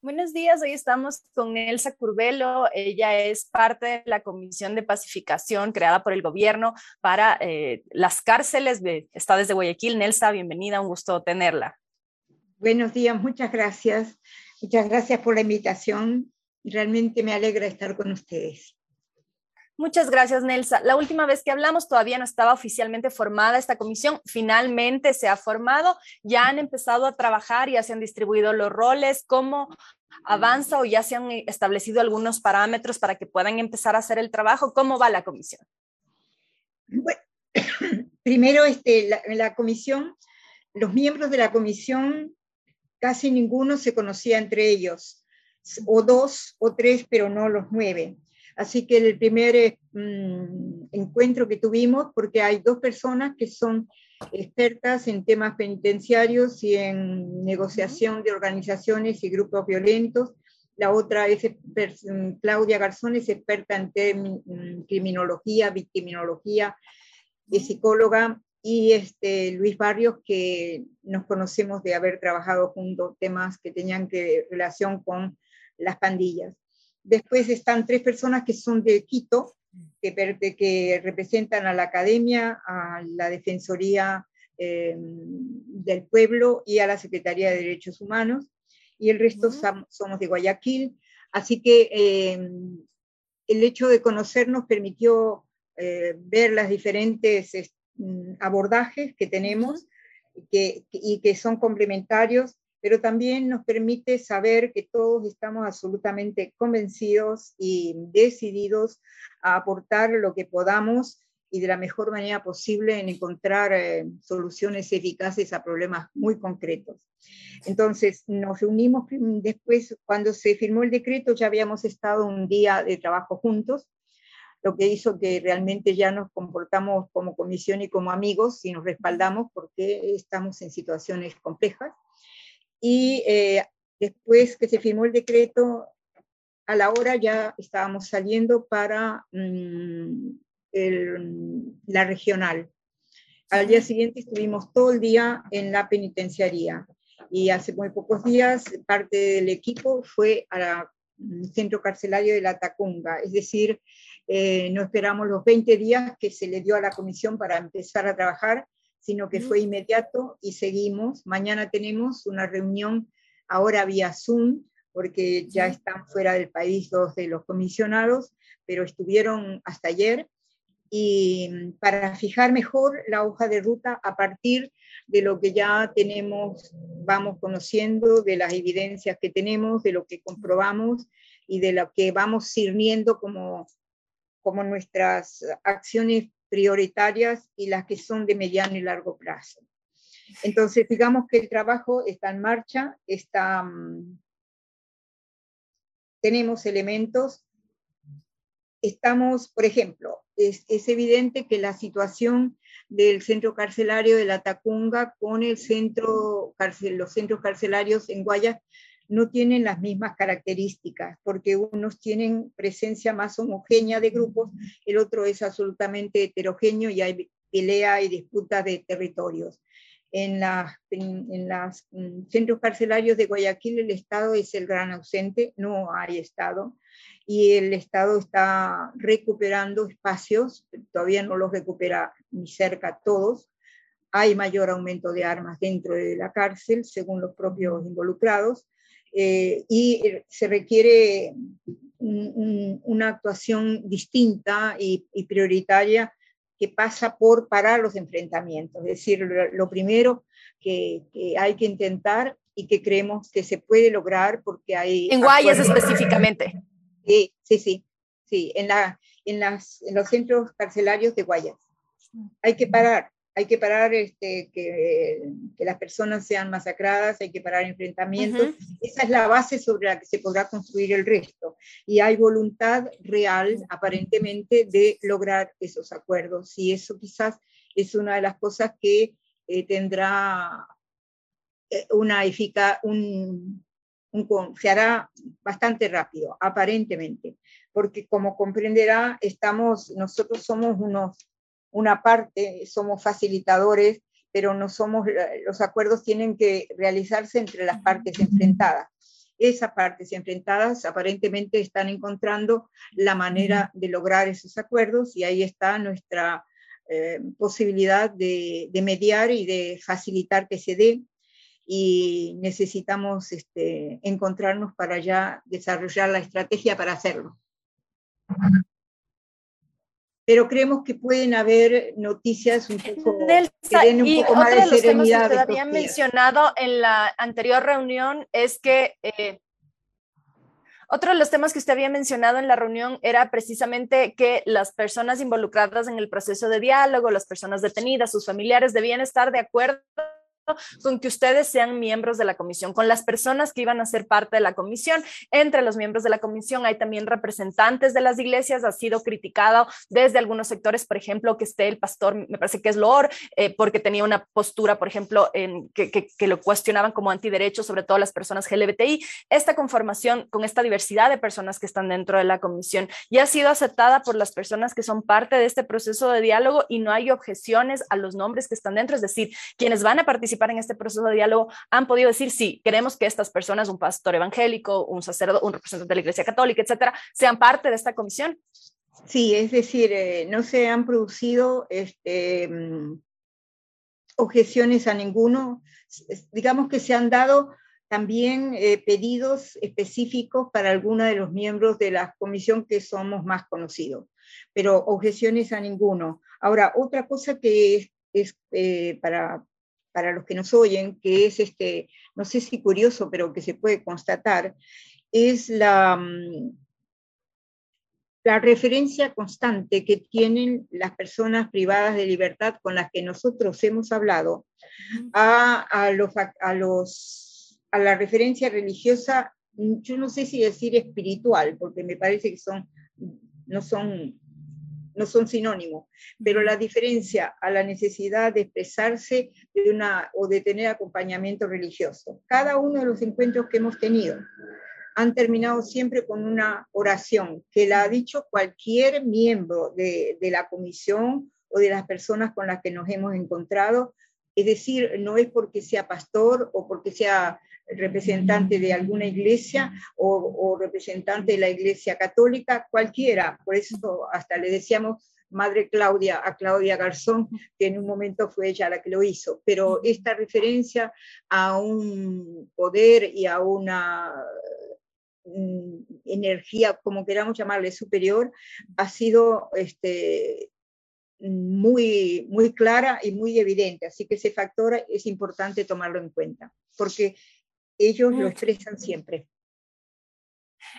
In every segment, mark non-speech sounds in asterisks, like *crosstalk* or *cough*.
Buenos días, hoy estamos con Elsa Curbelo. Ella es parte de la Comisión de Pacificación creada por el gobierno para eh, las cárceles. De, está desde Guayaquil. Nelsa, bienvenida, un gusto tenerla. Buenos días, muchas gracias. Muchas gracias por la invitación. Realmente me alegra estar con ustedes. Muchas gracias, Nelsa. La última vez que hablamos todavía no estaba oficialmente formada esta comisión. Finalmente se ha formado, ya han empezado a trabajar, ya se han distribuido los roles. ¿Cómo avanza o ya se han establecido algunos parámetros para que puedan empezar a hacer el trabajo? ¿Cómo va la comisión? Bueno, *coughs* primero, este, la, la comisión, los miembros de la comisión, casi ninguno se conocía entre ellos, o dos o tres, pero no los nueve Así que el primer eh, mm, encuentro que tuvimos, porque hay dos personas que son expertas en temas penitenciarios y en negociación de organizaciones y grupos violentos. La otra es mm, Claudia Garzón, es experta en mm, criminología, victiminología, es psicóloga, y este, Luis Barrios, que nos conocemos de haber trabajado juntos temas que tenían que relación con las pandillas. Después están tres personas que son de Quito, que, que representan a la academia, a la Defensoría em, del Pueblo y a la Secretaría de Derechos Humanos, y el resto somos de Guayaquil. Así que em, el hecho de conocernos permitió eh, ver las diferentes mm, abordajes que tenemos y que son complementarios pero también nos permite saber que todos estamos absolutamente convencidos y decididos a aportar lo que podamos y de la mejor manera posible en encontrar eh, soluciones eficaces a problemas muy concretos. Entonces, nos reunimos después, cuando se firmó el decreto, ya habíamos estado un día de trabajo juntos, lo que hizo que realmente ya nos comportamos como comisión y como amigos y nos respaldamos porque estamos en situaciones complejas y eh, después que se firmó el decreto, a la hora ya estábamos saliendo para mm, la regional. Al día siguiente estuvimos todo el día en la penitenciaría y hace muy pocos días parte del equipo fue al mm, centro carcelario de la Tacunga, es decir, eh, no esperamos los 20 días que se le dio a la comisión para empezar a trabajar, sino que fue inmediato y seguimos. Mañana tenemos una reunión ahora vía Zoom, porque ya están fuera del país dos de los comisionados, pero estuvieron hasta ayer, y mm, para fijar mejor la hoja de ruta a partir de lo que ya tenemos, vamos conociendo, de las evidencias que tenemos, de lo que comprobamos y de lo que vamos sirviendo como, como nuestras acciones prioritarias y las que son de mediano y largo plazo. Entonces, digamos que el trabajo está en marcha, está, mm, tenemos elementos, estamos, por ejemplo, es, evidente que la situación del centro carcelario de la Tacunga con el centro, los centros carcelarios en Guayas no tienen las mismas características, porque unos tienen presencia más homogénea de grupos, el otro es absolutamente heterogéneo y hay pelea y disputa de territorios. En, los en, mm, centros carcelarios de Guayaquil el Estado es el gran ausente, no hay Estado, y el Estado está recuperando espacios, todavía no los recupera ni cerca todos, hay mayor aumento de armas dentro de la cárcel, según los propios involucrados, eh, y eh, se requiere una actuación distinta y, prioritaria que pasa por parar los enfrentamientos. Es decir, lo, primero que, hay que intentar y que creemos que se puede lograr porque hay... En Guayas específicamente. Sí, sí, sí, sí en, la, en, las, en los centros carcelarios de Guayas. Hay que parar, hay que parar este, que, que, las personas sean masacradas, hay que parar enfrentamientos. Esa es la base sobre la que se podrá construir el resto. Y hay voluntad real, aparentemente, de lograr esos acuerdos. Y eso quizás es una de las cosas que eh, tendrá eh, una eficacia, un, un, se hará bastante rápido, aparentemente, porque como comprenderá, estamos, nosotros somos unos una parte, somos facilitadores, pero no somos, los acuerdos tienen que realizarse entre las partes enfrentadas. esas partes enfrentadas aparentemente están encontrando la manera de lograr esos acuerdos y ahí está nuestra eh, posibilidad de, mediar y de facilitar que se dé y necesitamos este, encontrarnos para ya desarrollar la estrategia para hacerlo pero creemos que pueden haber noticias un poco que den un poco más de, los serenidad. Temas que usted había mencionado en la anterior reunión es que eh, otro de los temas que usted había mencionado en la reunión era precisamente que las personas involucradas en el proceso de diálogo, las personas detenidas, sus familiares debían estar de acuerdo con que ustedes sean miembros de la comisión, con las personas que iban a ser parte de la comisión. Entre los miembros de la comisión hay también representantes de las iglesias, ha sido criticado desde algunos sectores, por ejemplo, que esté el pastor, me parece que es Loor, eh, porque tenía una postura, por ejemplo, en, que, que, lo cuestionaban como antiderecho, sobre todo las personas LGBTI. Esta conformación con esta diversidad de personas que están dentro de la comisión ya ha sido aceptada por las personas que son parte de este proceso de diálogo y no hay objeciones a los nombres que están dentro, es decir, quienes van a participar en este proceso de diálogo han podido decir, sí, queremos que estas personas, un pastor evangélico, un sacerdote, un representante de la Iglesia Católica, etcétera, sean parte de esta comisión? Sí, es decir, eh, no se han producido este, mm, objeciones a ninguno. Digamos que se han dado también eh, pedidos específicos para algunos de los miembros de la comisión que somos más conocidos, pero objeciones a ninguno. Ahora, otra cosa que es, eh, para, para los que nos oyen, que es este, no sé si curioso, pero que se puede constatar, es la, mm, la referencia constante que tienen las personas privadas de libertad con las que nosotros hemos hablado a, a, los, a, los, a la referencia religiosa, yo no sé si decir espiritual, porque me parece que son, no son no son sinónimos, pero la diferencia a la necesidad de expresarse de una, o de tener acompañamiento religioso. Cada uno de los encuentros que hemos tenido han terminado siempre con una oración que la ha dicho cualquier miembro de, de la comisión o de las personas con las que nos hemos encontrado. Es decir, no es porque sea pastor o porque sea representante de alguna iglesia o, representante de la iglesia católica, cualquiera. Por eso hasta le decíamos Madre Claudia a Claudia Garzón, que en un momento fue ella la que lo hizo. Pero esta referencia a un poder y a una mm, energía, como queramos llamarle, superior, ha sido este, muy, muy clara y muy evidente. Así que ese factor es importante tomarlo en cuenta, porque ellos lo expresan siempre.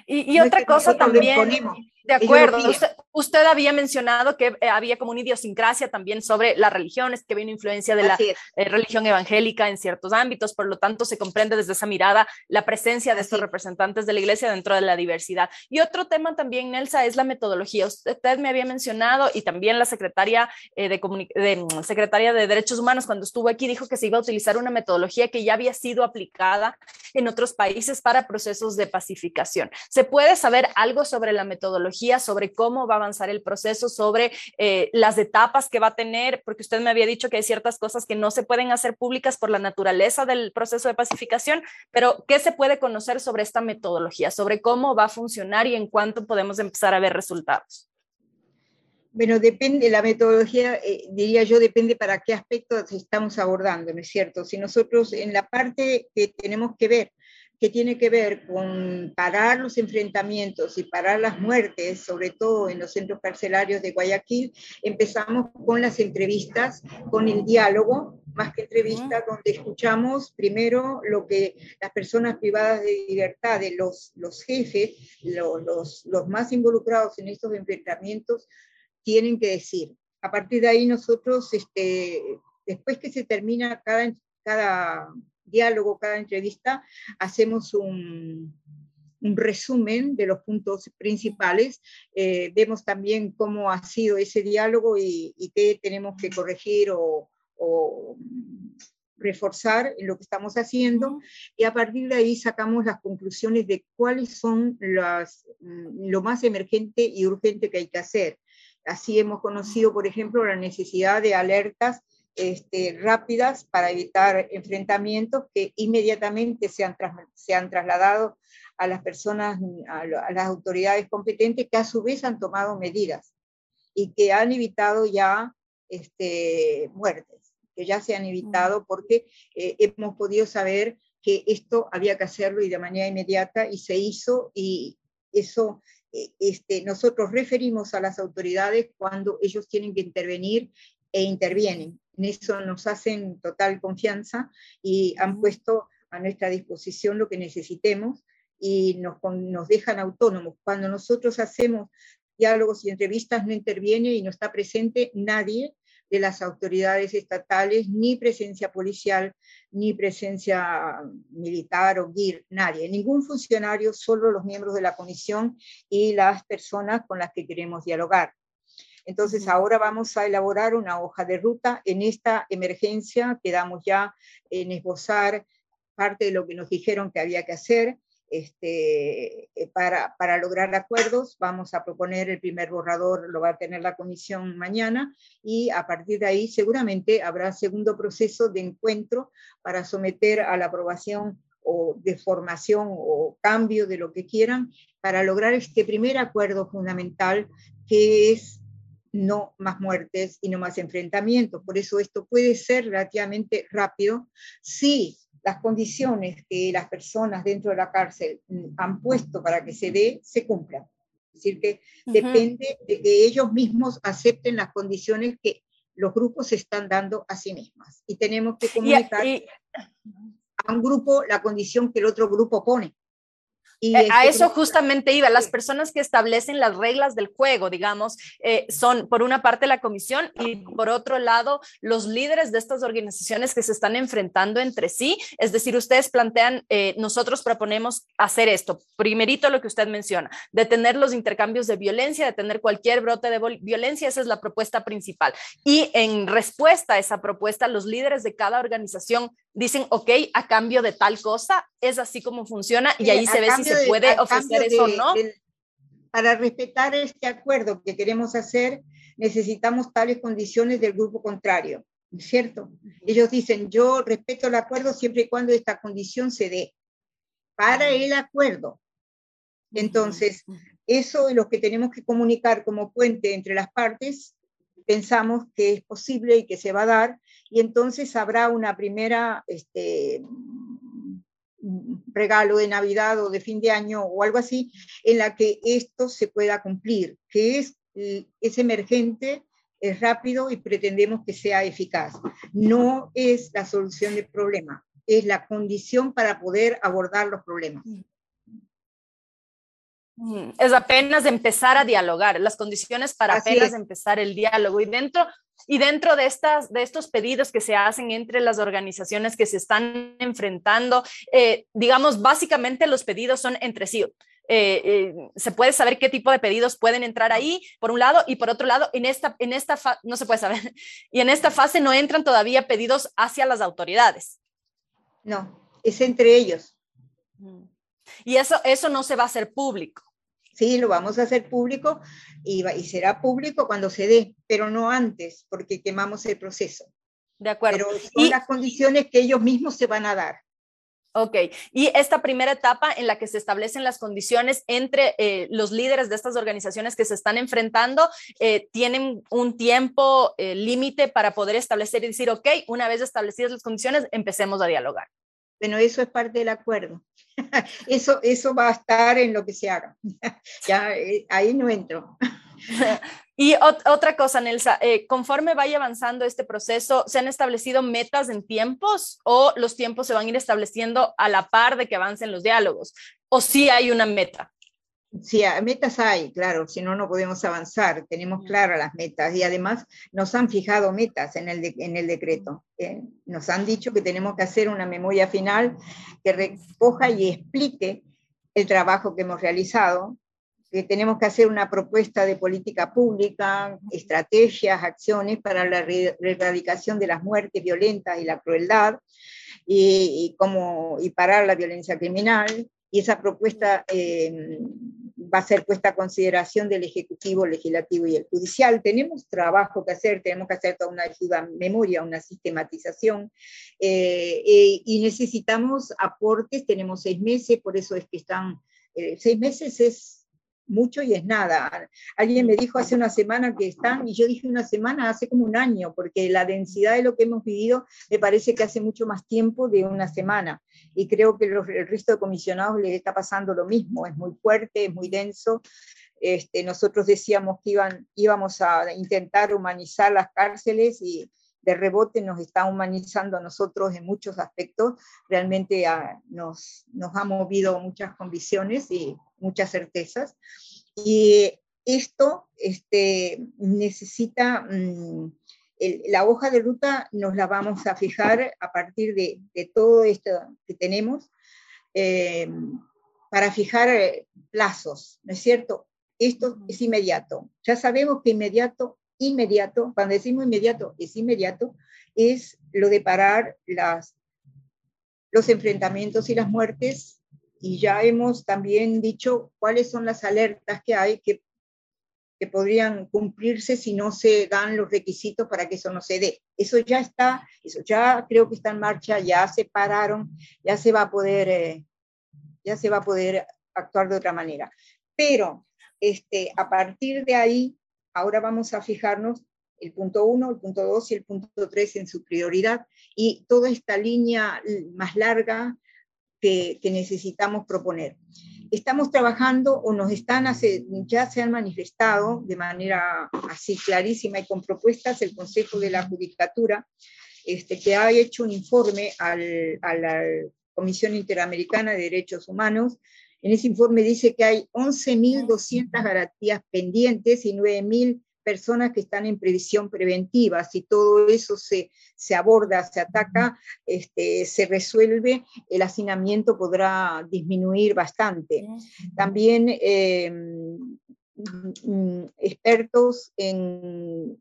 Y, otra cosa también, de acuerdo, usted, había mencionado que eh, había como una idiosincrasia también sobre las religiones, que había una influencia de la eh, religión evangélica en ciertos ámbitos, por lo tanto se comprende desde esa mirada la presencia de estos representantes de la iglesia dentro de la diversidad. Y otro tema también, Nelsa, es la metodología. Usted me había mencionado y también la secretaria, eh, de, de, mm, secretaria de Derechos Humanos cuando estuvo aquí dijo que se iba a utilizar una metodología que ya había sido aplicada en otros países para procesos de pacificación. ¿Se puede saber algo sobre la metodología, sobre cómo va a avanzar el proceso, sobre eh, las etapas que va a tener? Porque usted me había dicho que hay ciertas cosas que no se pueden hacer públicas por la naturaleza del proceso de pacificación, pero ¿qué se puede conocer sobre esta metodología, sobre cómo va a funcionar y en cuánto podemos empezar a ver resultados? Bueno, depende, la metodología, eh, diría yo, depende para qué aspectos estamos abordando, ¿no es cierto? Si nosotros en la parte que tenemos que ver que tiene que ver con parar los enfrentamientos y parar las muertes, sobre todo en los centros carcelarios de Guayaquil, empezamos con las entrevistas, con el diálogo, más que entrevistas, donde escuchamos primero lo que las personas privadas de libertad, de los, los jefes, los, los, los más involucrados en estos enfrentamientos, tienen que decir. A partir de ahí nosotros, este, después que se termina cada, cada diálogo, cada entrevista, hacemos un, resumen de los puntos principales. Eh, vemos también cómo ha sido ese diálogo y, qué tenemos que corregir o, reforzar en lo que estamos haciendo y a partir de ahí sacamos las conclusiones de cuáles son las, lo más emergente y urgente que hay que hacer. Así hemos conocido, por ejemplo, la necesidad de alertas este, rápidas para evitar enfrentamientos que inmediatamente se han, se han trasladado a las personas, a, las autoridades competentes que a su vez han tomado medidas y que han evitado ya este, muertes, que ya se han evitado porque eh, hemos podido saber que esto había que hacerlo y de manera inmediata y se hizo y eso eh, este, nosotros referimos a las autoridades cuando ellos tienen que intervenir e intervienen. En eso nos hacen total confianza y han puesto a nuestra disposición lo que necesitemos y nos, nos dejan autónomos. Cuando nosotros hacemos diálogos y entrevistas no interviene y no está presente nadie de las autoridades estatales, ni presencia policial, ni presencia militar o GIR, nadie, ningún funcionario, solo los miembros de la comisión y las personas con las que queremos dialogar. Entonces, ahora vamos a elaborar una hoja de ruta en esta emergencia. Quedamos ya en esbozar parte de lo que nos dijeron que había que hacer. Este, eh, para, para, lograr acuerdos. Vamos a proponer el primer borrador, lo va a tener la comisión mañana y a partir de ahí seguramente habrá segundo proceso de encuentro para someter a la aprobación o de formación o cambio de lo que quieran para lograr este primer acuerdo fundamental que es no más muertes y no más enfrentamientos. Por eso esto puede ser relativamente rápido si las condiciones que las personas dentro de la cárcel han puesto para que se dé se cumplan. Es decir, que depende de que ellos mismos acepten las condiciones que los grupos están dando a sí mismas. Y tenemos que comunicar a un grupo la condición que el otro grupo pone. Y eh, a eso justamente iba. Las personas que establecen las reglas del juego, digamos, eh, son por una parte la comisión y por otro lado los líderes de estas organizaciones que se están enfrentando entre sí. Es decir, ustedes plantean, eh, nosotros proponemos hacer esto. Primerito lo que usted menciona, detener los intercambios de violencia, detener cualquier brote de violencia. Esa es la propuesta principal. Y en respuesta a esa propuesta, los líderes de cada organización dicen, ok, a cambio de tal cosa, es así como funciona y ahí se ve si se puede ofrecer eso o no. para respetar este acuerdo que queremos hacer, necesitamos tales condiciones del grupo contrario, ¿cierto? Ellos dicen, yo respeto el acuerdo siempre y cuando esta condición se dé para el acuerdo. Entonces, eso es lo que tenemos que comunicar como puente entre las partes pensamos que es posible y que se va a dar, y entonces habrá una primera este, regalo de Navidad o de fin de año o algo así, en la que esto se pueda cumplir, que es, es emergente, es rápido y pretendemos que sea eficaz. No es la solución del problema, es la condición para poder abordar los problemas. Es apenas empezar a dialogar, las condiciones para apenas empezar el diálogo. Y dentro, y dentro de, estas, de estos pedidos que se hacen entre las organizaciones que se están enfrentando, eh, digamos, básicamente los pedidos son entre sí. Eh, eh, se puede saber qué tipo de pedidos pueden entrar ahí, por un lado, y por otro lado, en esta, en esta no se puede saber, *laughs* y en esta fase no entran todavía pedidos hacia las autoridades. No, es entre ellos. Y eso, eso no se va a hacer público. Sí, lo vamos a hacer público y, y será público cuando se dé, pero no antes, porque quemamos el proceso. De acuerdo. Pero son y, las condiciones que ellos mismos se van a dar. Ok, y esta primera etapa en la que se establecen las condiciones entre eh, los líderes de estas organizaciones que se están enfrentando, eh, tienen un tiempo eh, límite para poder establecer y decir, ok, una vez establecidas las condiciones, empecemos a dialogar. Bueno, eso es parte del acuerdo. *laughs* Eso, eso va a estar en lo que se haga. *laughs* ya, eh, ahí no entro. *laughs* Y otra cosa, Nelsa, eh, conforme vaya avanzando este proceso, ¿se han establecido metas en tiempos o los tiempos se van a ir estableciendo a la par de que avancen los diálogos? ¿O sí hay una meta? Sí, metas hay, claro, si no, no podemos avanzar. Tenemos claras las metas y además nos han fijado metas en el, en el decreto. Eh, nos han dicho que tenemos que hacer una memoria final que recoja y explique el trabajo que hemos realizado, que tenemos que hacer una propuesta de política pública, estrategias, acciones para la erradicación de las muertes violentas y la crueldad y, y, como, y parar la violencia criminal. Y esa propuesta eh, va a ser puesta a consideración del Ejecutivo, Legislativo y el Judicial. Tenemos trabajo que hacer, tenemos que hacer toda una ayuda memoria, una sistematización, eh, eh, y necesitamos aportes, tenemos seis meses, por eso es que están, eh, seis meses es mucho y es nada. Alguien me dijo hace una semana que están, y yo dije una semana, hace como un año, porque la densidad de lo que hemos vivido me parece que hace mucho más tiempo de una semana. Y creo que el resto de comisionados les está pasando lo mismo, es muy fuerte, es muy denso. Este, nosotros decíamos que iban, íbamos a intentar humanizar las cárceles y de rebote nos está humanizando a nosotros en muchos aspectos. Realmente ah, nos, nos ha movido muchas convicciones y muchas certezas. Y esto este, necesita, mm, la hoja de ruta nos la vamos a fijar a partir de, todo esto que tenemos eh, para fijar eh, plazos, ¿no es cierto? Esto es inmediato. Ya sabemos que inmediato, inmediato, cuando decimos inmediato, es inmediato, es lo de parar las, los enfrentamientos y las muertes y ya hemos también dicho cuáles son las alertas que hay que, que podrían cumplirse si no se dan los requisitos para que eso no se dé. Eso ya está, eso ya creo que está en marcha, ya se pararon, ya se va a poder, eh, ya se va a poder actuar de otra manera. Pero este, a partir de ahí, ahora vamos a fijarnos el punto 1, el punto 2 y el punto 3 en su prioridad y toda esta línea más larga que, necesitamos proponer. Estamos trabajando o nos están, ya se han manifestado de manera así clarísima y con propuestas el Consejo de la Judicatura, este, que ha hecho un informe al, a la Comisión Interamericana de Derechos Humanos. En ese informe dice que hay 11.200 garantías pendientes y 9.000 personas que están en previsión preventiva. Si todo eso se, se aborda, se ataca, este, se resuelve, el hacinamiento podrá disminuir bastante. También em, expertos en,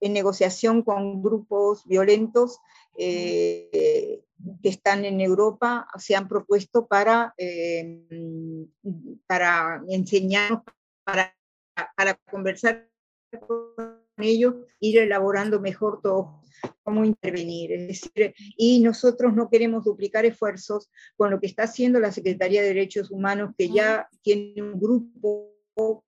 en, negociación con grupos violentos eh, que están en Europa se han propuesto para, em, para enseñar, para, para conversar con ellos, ir elaborando mejor todo cómo intervenir. Es decir, y nosotros no queremos duplicar esfuerzos con lo que está haciendo la Secretaría de Derechos Humanos, que ya tiene un grupo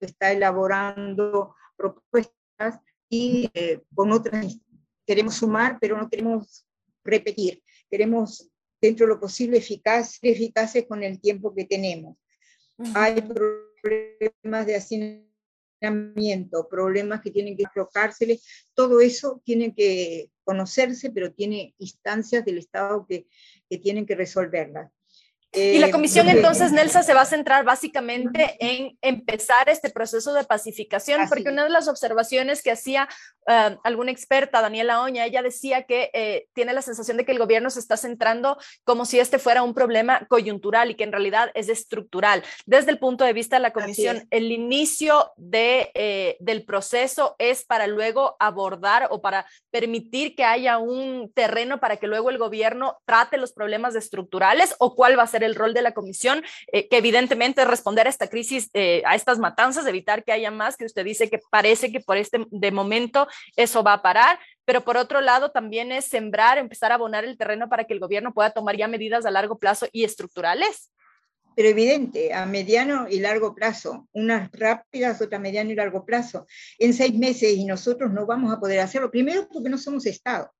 que está elaborando propuestas y eh, con otras queremos sumar, pero no queremos repetir. Queremos, dentro de lo posible, eficaz, eficaces con el tiempo que tenemos. Hay problemas de hacinamiento problemas que tienen que aflojárseles, todo eso tiene que conocerse, pero tiene instancias del Estado que, que tienen que resolverlas y la eh, comisión entonces, Nelsa, se va a centrar básicamente en empezar este proceso de pacificación, porque una de las observaciones que hacía uh, alguna experta, Daniela Oña, ella decía que eh, tiene la sensación de que el gobierno se está centrando como si este fuera un problema coyuntural y que en realidad es estructural. Desde el punto de vista de la comisión, el inicio de, eh, del proceso es para luego abordar o para permitir que haya un terreno para que luego el gobierno trate los problemas estructurales o cuál va a ser el rol de la comisión, eh, que evidentemente es responder a esta crisis, eh, a estas matanzas, evitar que haya más, que usted dice que parece que por este de momento eso va a parar, pero por otro lado también es sembrar, empezar a abonar el terreno para que el gobierno pueda tomar ya medidas a largo plazo y estructurales. Pero evidente, a mediano y largo plazo, unas rápidas, otras mediano y largo plazo, en seis meses y nosotros no vamos a poder hacerlo, primero porque no somos Estado,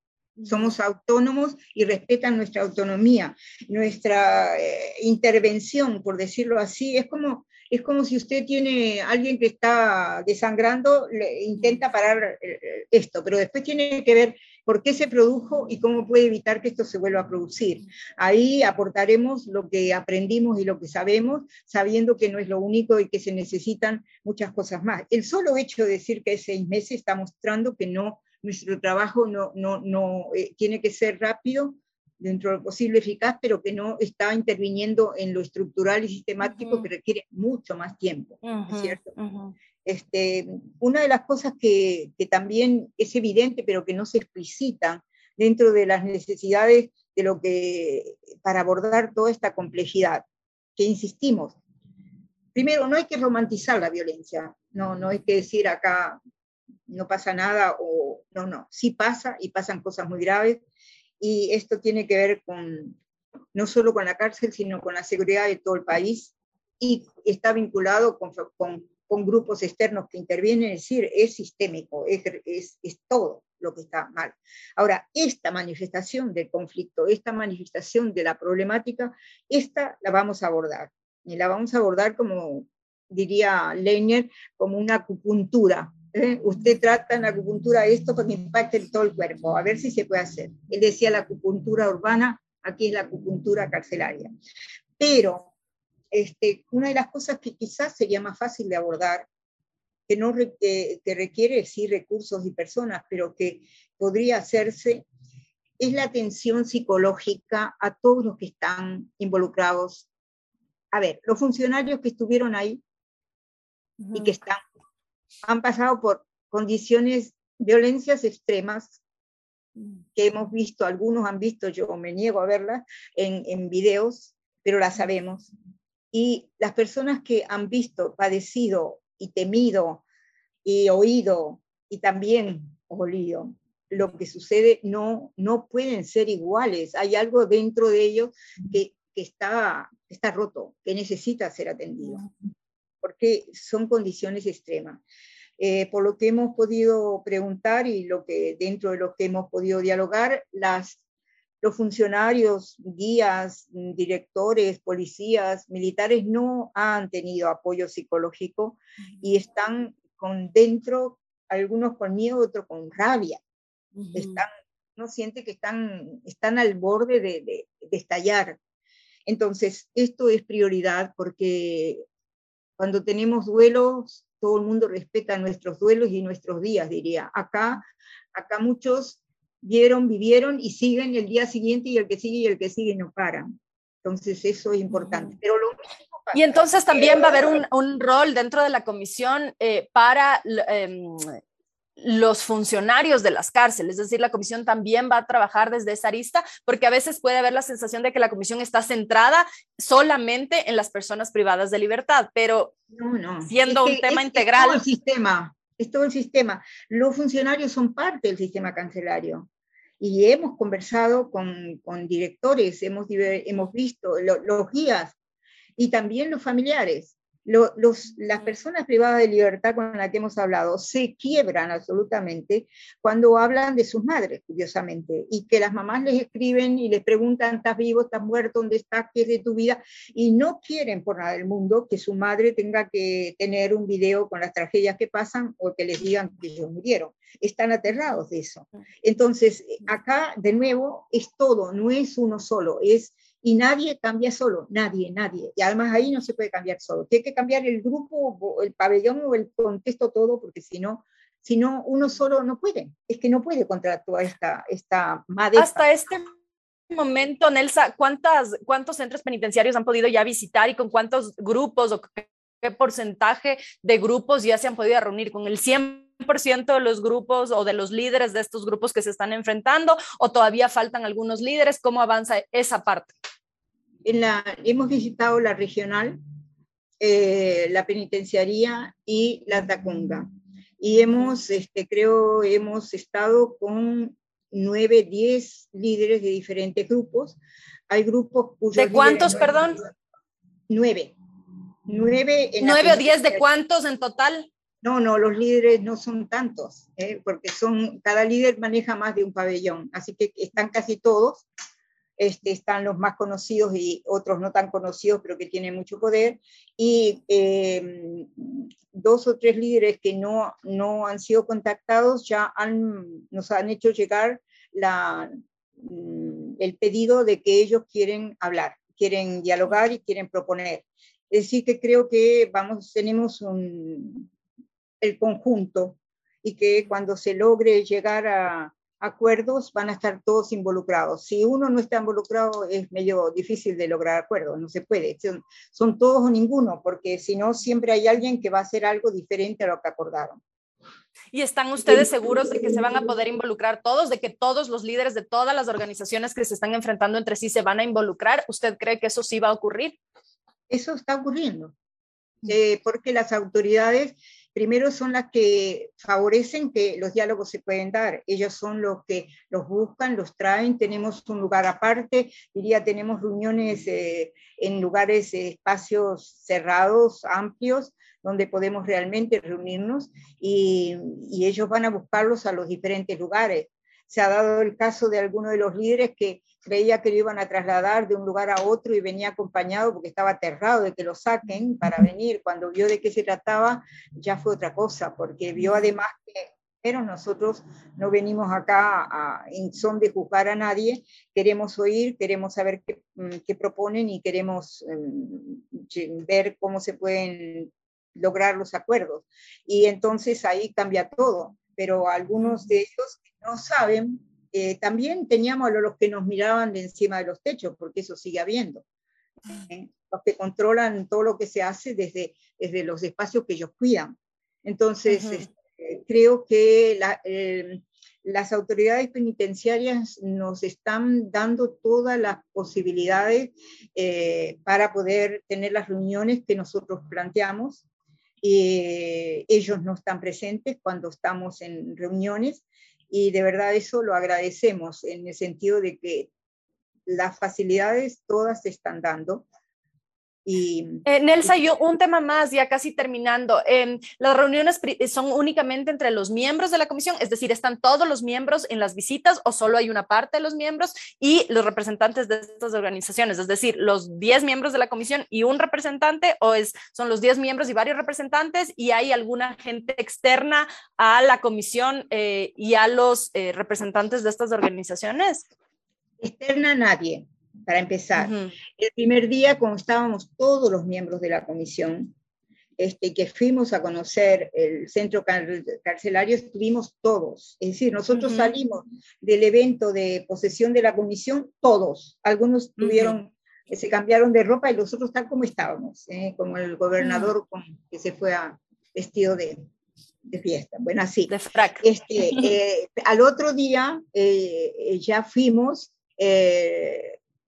somos autónomos y respetan nuestra autonomía, nuestra eh, intervención, por decirlo así. Es como, es como si usted tiene alguien que está desangrando, le intenta parar eh, esto, pero después tiene que ver por qué se produjo y cómo puede evitar que esto se vuelva a producir. Ahí aportaremos lo que aprendimos y lo que sabemos, sabiendo que no es lo único y que se necesitan muchas cosas más. El solo hecho de decir que es seis meses está mostrando que no nuestro trabajo no, no, no eh, tiene que ser rápido, dentro de lo posible eficaz, pero que no está interviniendo en lo estructural y sistemático que requiere mucho más tiempo, ¿cierto? este, una de las cosas que, que, también es evidente, pero que no se explicita dentro de las necesidades de lo que, para abordar toda esta complejidad, que insistimos, primero, no hay que romantizar la violencia, no, no hay que decir acá no pasa nada o no, no, sí pasa y pasan cosas muy graves y esto tiene que ver con no solo con la cárcel, sino con la seguridad de todo el país y está vinculado con, con, grupos externos que intervienen, es decir, es sistémico, es, es, es todo lo que está mal. Ahora, esta manifestación del conflicto, esta manifestación de la problemática, esta la vamos a abordar. Y la vamos a abordar como, diría Leiner, como una acupuntura. ¿Eh? Usted trata en la acupuntura esto para que impacte en todo el cuerpo, a ver si se puede hacer. Él decía la acupuntura urbana, aquí es la acupuntura carcelaria. Pero este, una de las cosas que quizás sería más fácil de abordar que, no, que, requiere sí recursos y personas, pero que podría hacerse, es la atención psicológica a todos los que están involucrados. A ver, los funcionarios que estuvieron ahí y que están, han pasado por condiciones, violencias extremas que hemos visto, algunos han visto, yo me niego a verlas en, en videos, pero las sabemos. Y las personas que han visto, padecido y temido y oído y también olido lo que sucede no, no pueden ser iguales. Hay algo dentro de ellos que, que está, está roto, que necesita ser atendido, porque son condiciones extremas. Eh, por lo que hemos podido preguntar y lo que dentro de lo que hemos podido dialogar, las, los funcionarios, guías, directores, policías, militares no han tenido apoyo psicológico y están con dentro, algunos con miedo, otros con rabia. Están, no siente que están, están al borde de, de, de estallar. Entonces, esto es prioridad porque cuando tenemos duelos, todo el mundo respeta nuestros duelos y nuestros días, diría. Acá, acá muchos vieron, vivieron y siguen el día siguiente y el que sigue y el que sigue no paran. Entonces eso es importante. Pero lo y entonces también va a haber un, un rol dentro de la comisión eh, para eh, los funcionarios de las cárceles, es decir, la comisión también va a trabajar desde esa arista, porque a veces puede haber la sensación de que la comisión está centrada solamente en las personas privadas de libertad, pero no, no. siendo un tema integral. Es el sistema, es todo el sistema. Los funcionarios son parte del sistema cancelario. Y hemos conversado con, con directores, hemos, hemos visto lo, los guías y también los familiares los, las personas privadas de libertad con las que hemos hablado se quiebran absolutamente cuando hablan de sus madres, curiosamente, y que las mamás les escriben y les preguntan, ¿estás vivo, estás muerto, dónde estás, qué es de tu vida? Y no quieren por nada del mundo que su madre tenga que tener un video con las tragedias que pasan o que les digan que ellos murieron. Están aterrados de eso. Entonces, acá, de nuevo, es todo, no es uno solo, es y nadie cambia solo, nadie, nadie. Y además ahí no se puede cambiar solo. Tiene que cambiar el grupo, el pabellón o el contexto todo, porque si no, si no, uno solo no puede. Es que no puede contra toda esta, esta madera. Hasta este momento, Nelsa, ¿cuántas, ¿cuántos centros penitenciarios han podido ya visitar y con cuántos grupos o qué porcentaje de grupos ya se han podido reunir con el 100%? De los grupos o de los líderes de estos grupos que se están enfrentando o todavía faltan algunos líderes? ¿Cómo avanza esa parte? En la, hemos visitado la regional, eh, la penitenciaría y la Tacunga. Y hemos, este, creo, hemos estado con nueve, diez líderes de diferentes grupos. Hay grupos ¿De cuántos, perdón? Nueve. Nueve, ¿Nueve o diez de cuántos en total? No, no, los líderes no son tantos, ¿eh? porque son, cada líder maneja más de un pabellón, así que están casi todos, este, están los más conocidos y otros no tan conocidos, pero que tienen mucho poder, y em, dos o tres líderes que no, no han sido contactados ya han, nos han hecho llegar mm, el pedido de que ellos quieren hablar, quieren dialogar y quieren proponer. Es decir, que creo que vamos, tenemos un, el conjunto y que cuando se logre llegar a, acuerdos van a estar todos involucrados. Si uno no está involucrado es medio difícil de lograr acuerdos, no se puede. Son, todos o ninguno, porque si no, siempre hay alguien que va a hacer algo diferente a lo que acordaron. ¿Y están ustedes seguros de que se van a poder involucrar todos, de que todos los líderes de todas las organizaciones que se están enfrentando entre sí se van a involucrar? ¿Usted cree que eso sí va a ocurrir? Eso está ocurriendo. eh, porque las autoridades primero son las que favorecen que los diálogos se pueden dar. Ellos son los que los buscan, los traen, tenemos un lugar aparte, diría, tenemos reuniones eh, en lugares, eh, espacios cerrados, amplios, donde podemos realmente reunirnos y, y ellos van a buscarlos a los diferentes lugares. Se ha dado el caso de alguno de los líderes que creía que lo iban a trasladar de un lugar a otro y venía acompañado porque estaba aterrado de que lo saquen para venir. Cuando vio de qué se trataba, ya fue otra cosa, porque vio además que pero nosotros no venimos acá a, en son de juzgar a nadie, queremos oír, queremos saber qué, mm, qué proponen y queremos um, ver cómo se pueden lograr los acuerdos. Y entonces ahí cambia todo, pero algunos de ellos no saben eh, también teníamos a los que nos miraban de encima de los techos, porque eso sigue habiendo. ¿eh? Los que controlan todo lo que se hace desde, desde los espacios que ellos cuidan. Entonces, este, creo que eh, las autoridades penitenciarias nos están dando todas las posibilidades para poder tener las reuniones que nosotros planteamos. Ellos no están presentes cuando estamos en reuniones y de verdad eso lo agradecemos en el sentido de que las facilidades todas se están dando y, eh, Nelsa, yo un tema más, ya casi terminando. Em, las reuniones son únicamente entre los miembros de la comisión, es decir, ¿están todos los miembros en las visitas o solo hay una parte de los miembros y los representantes de estas organizaciones? Es decir, los 10 miembros de la comisión y un representante o es, son los 10 miembros y varios representantes y hay alguna gente externa a la comisión eh, y a los eh, representantes de estas organizaciones? Externa nadie para empezar. El primer día, como estábamos todos los miembros de la comisión, este, que fuimos a conocer el centro carcelario, estuvimos todos. Es decir, nosotros salimos del evento de posesión de la comisión, todos. Algunos tuvieron, se cambiaron de ropa y los otros tal como estábamos, ¿eh? como el gobernador que se fue a, vestido de, de fiesta. Bueno, así. De frac. Este, eh, al otro día eh, ya fuimos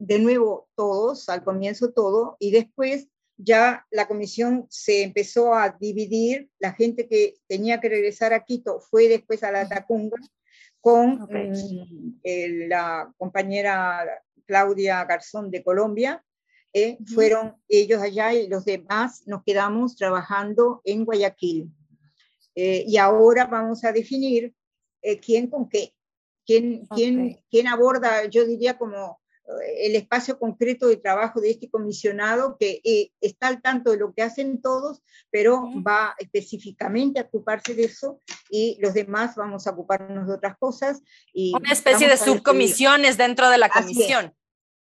de nuevo todos, al comienzo todo, y después ya la comisión se empezó a dividir, la gente que tenía que regresar a Quito fue después a la Tacunga con mm, la compañera Claudia Garzón de Colombia, eh, fueron ellos allá y los demás nos quedamos trabajando en Guayaquil. Eh, y ahora vamos a definir eh, quién con qué, quién, quién, quién aborda, yo diría como el espacio concreto de trabajo de este comisionado que eh, está al tanto de lo que hacen todos, pero va específicamente a ocuparse de eso y los demás vamos a ocuparnos de otras cosas. Y Una especie de subcomisiones dentro de la comisión.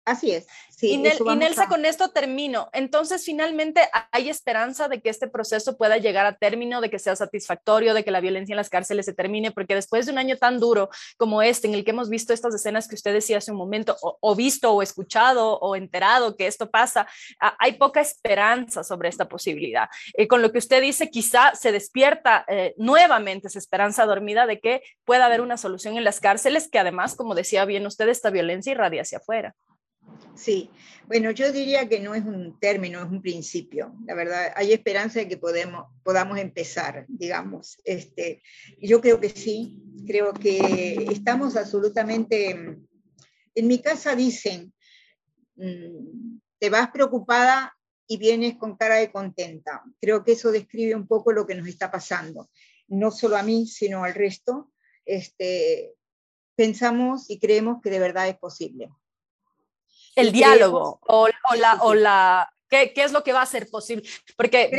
Así es. Sí, y, Nelsa, con esto termino. Entonces, finalmente, ¿hay esperanza de que este proceso pueda llegar a término, de que sea satisfactorio, de que la violencia en las cárceles se termine? Porque después de un año tan duro como este, en el que hemos visto estas escenas que usted decía hace un momento, o, visto o escuchado o enterado que esto pasa, hay poca esperanza sobre esta posibilidad. Eh, con lo que usted dice, quizá se despierta eh, nuevamente esa esperanza dormida de que pueda haber una solución en las cárceles, que además, como decía bien usted, esta violencia irradia hacia afuera. Sí, bueno, yo diría que no es un término, es un principio. La verdad, hay esperanza de que podemos, podamos empezar, digamos. Este, yo creo que sí, creo que estamos absolutamente... En mi casa dicen, mm, te vas preocupada y vienes con cara de contenta. Creo que eso describe un poco lo que nos está pasando, no solo a mí, sino al resto. Este, pensamos y creemos que de verdad es posible el diálogo o, la, o la ¿qué, ¿qué, es lo que va a ser posible? Porque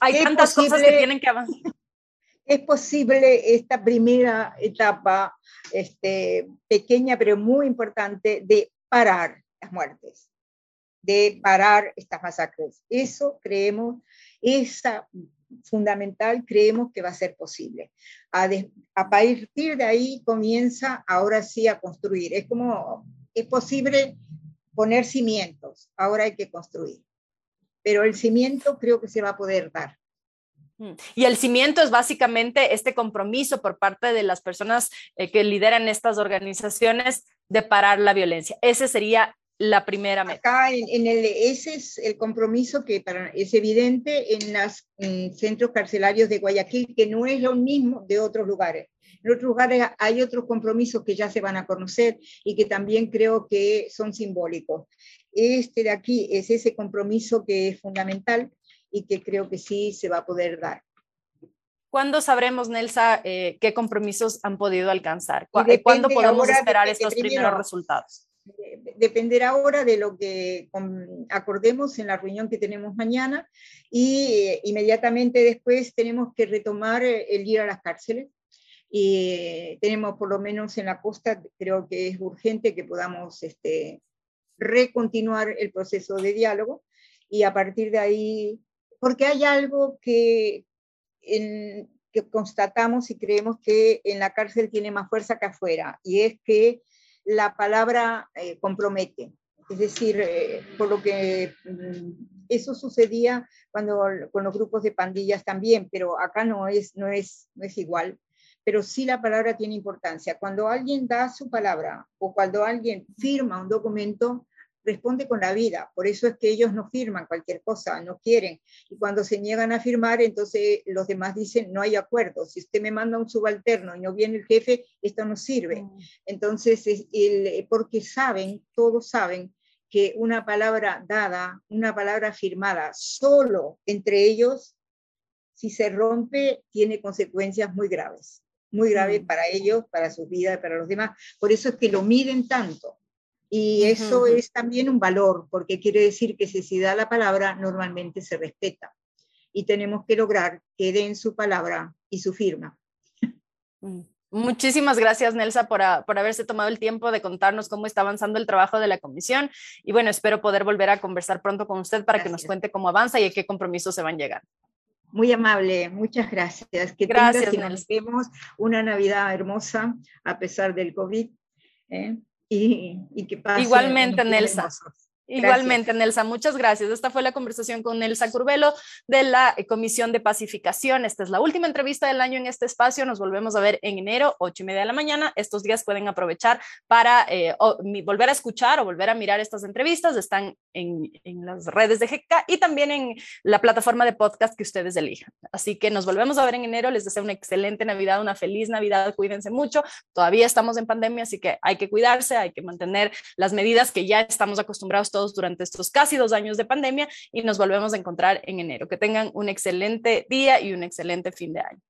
hay tantas cosas que tienen que avanzar. Es posible esta primera etapa, este, pequeña pero muy importante, de parar las muertes, de parar estas masacres. Eso creemos, esa fundamental creemos que va a ser posible. A, a partir de ahí comienza ahora sí a construir. Es como, es posible poner cimientos, ahora hay que construir. Pero el cimiento creo que se va a poder dar. Mm. Y el cimiento es básicamente este compromiso por parte de las personas eh, que lideran estas organizaciones de parar la violencia. Ese sería la primera meta. Acá en, el, ese es el compromiso que para, es evidente en los centros carcelarios de Guayaquil, que no es lo mismo de otros lugares. En otros lugares hay otros compromisos que ya se van a conocer y que también creo que son simbólicos. Este de aquí es ese compromiso que es fundamental y que creo que sí se va a poder dar. ¿Cuándo sabremos, Nelsa, eh, qué compromisos han podido alcanzar? ¿Cuándo podemos esperar estos primeros resultados? dependerá ahora de lo que acordemos en la reunión que tenemos mañana y eh, inmediatamente después tenemos que retomar eh, el ir a las cárceles. Y tenemos por lo menos en la costa, creo que es urgente que podamos este, recontinuar el proceso de diálogo y a partir de ahí, porque hay algo que, que constatamos y creemos que en la cárcel tiene más fuerza que afuera, y es que la palabra eh, compromete. Es decir, eh, por lo que mm, eso sucedía cuando con los grupos de pandillas también, pero acá no es, no es, no es igual. Pero sí la palabra tiene importancia. Cuando alguien da su palabra o cuando alguien firma un documento, responde con la vida. Por eso es que ellos no firman cualquier cosa, no quieren. Y cuando se niegan a firmar, entonces los demás dicen, no hay acuerdo. Si usted me manda un subalterno y no viene el jefe, esto no sirve. Mm. Entonces, el, porque saben, todos saben que una palabra dada, una palabra firmada solo entre ellos, si se rompe, tiene consecuencias muy graves muy graves mm. para ellos, para su vida, para los demás. Por eso es que lo miden tanto. Y eso es también un valor, porque quiere decir que si se da la palabra, normalmente se respeta. Y tenemos que lograr que den su palabra y su firma. Mm. Muchísimas gracias, Nelsa, por, por, haberse tomado el tiempo de contarnos cómo está avanzando el trabajo de la comisión. Y bueno, espero poder volver a conversar pronto con usted para que nos cuente cómo avanza y a qué compromisos se van a llegar. Muy amable, muchas gracias. Que gracias, tengas y nos vemos una Navidad hermosa a pesar del COVID. ¿eh? y, que pase. Igualmente, Nelsa. Igualmente, Nelsa, muchas gracias. Esta fue la conversación con Nelsa Curvelo de la eh, Comisión de Pacificación. Esta es la última entrevista del año en este espacio. Nos volvemos a ver en enero, ocho y media de la mañana. Estos días pueden aprovechar para eh, volver a escuchar o volver a mirar estas entrevistas. Están en, en, las redes de GK y también en la plataforma de podcast que ustedes elijan. Así que nos volvemos a ver en enero. Les deseo una excelente Navidad, una feliz Navidad. Cuídense mucho. Todavía estamos en pandemia, así que hay que cuidarse, hay que mantener las medidas que ya estamos acostumbrados todos durante estos casi dos años de pandemia y nos volvemos a encontrar en enero. Que tengan un excelente día y un excelente fin de año.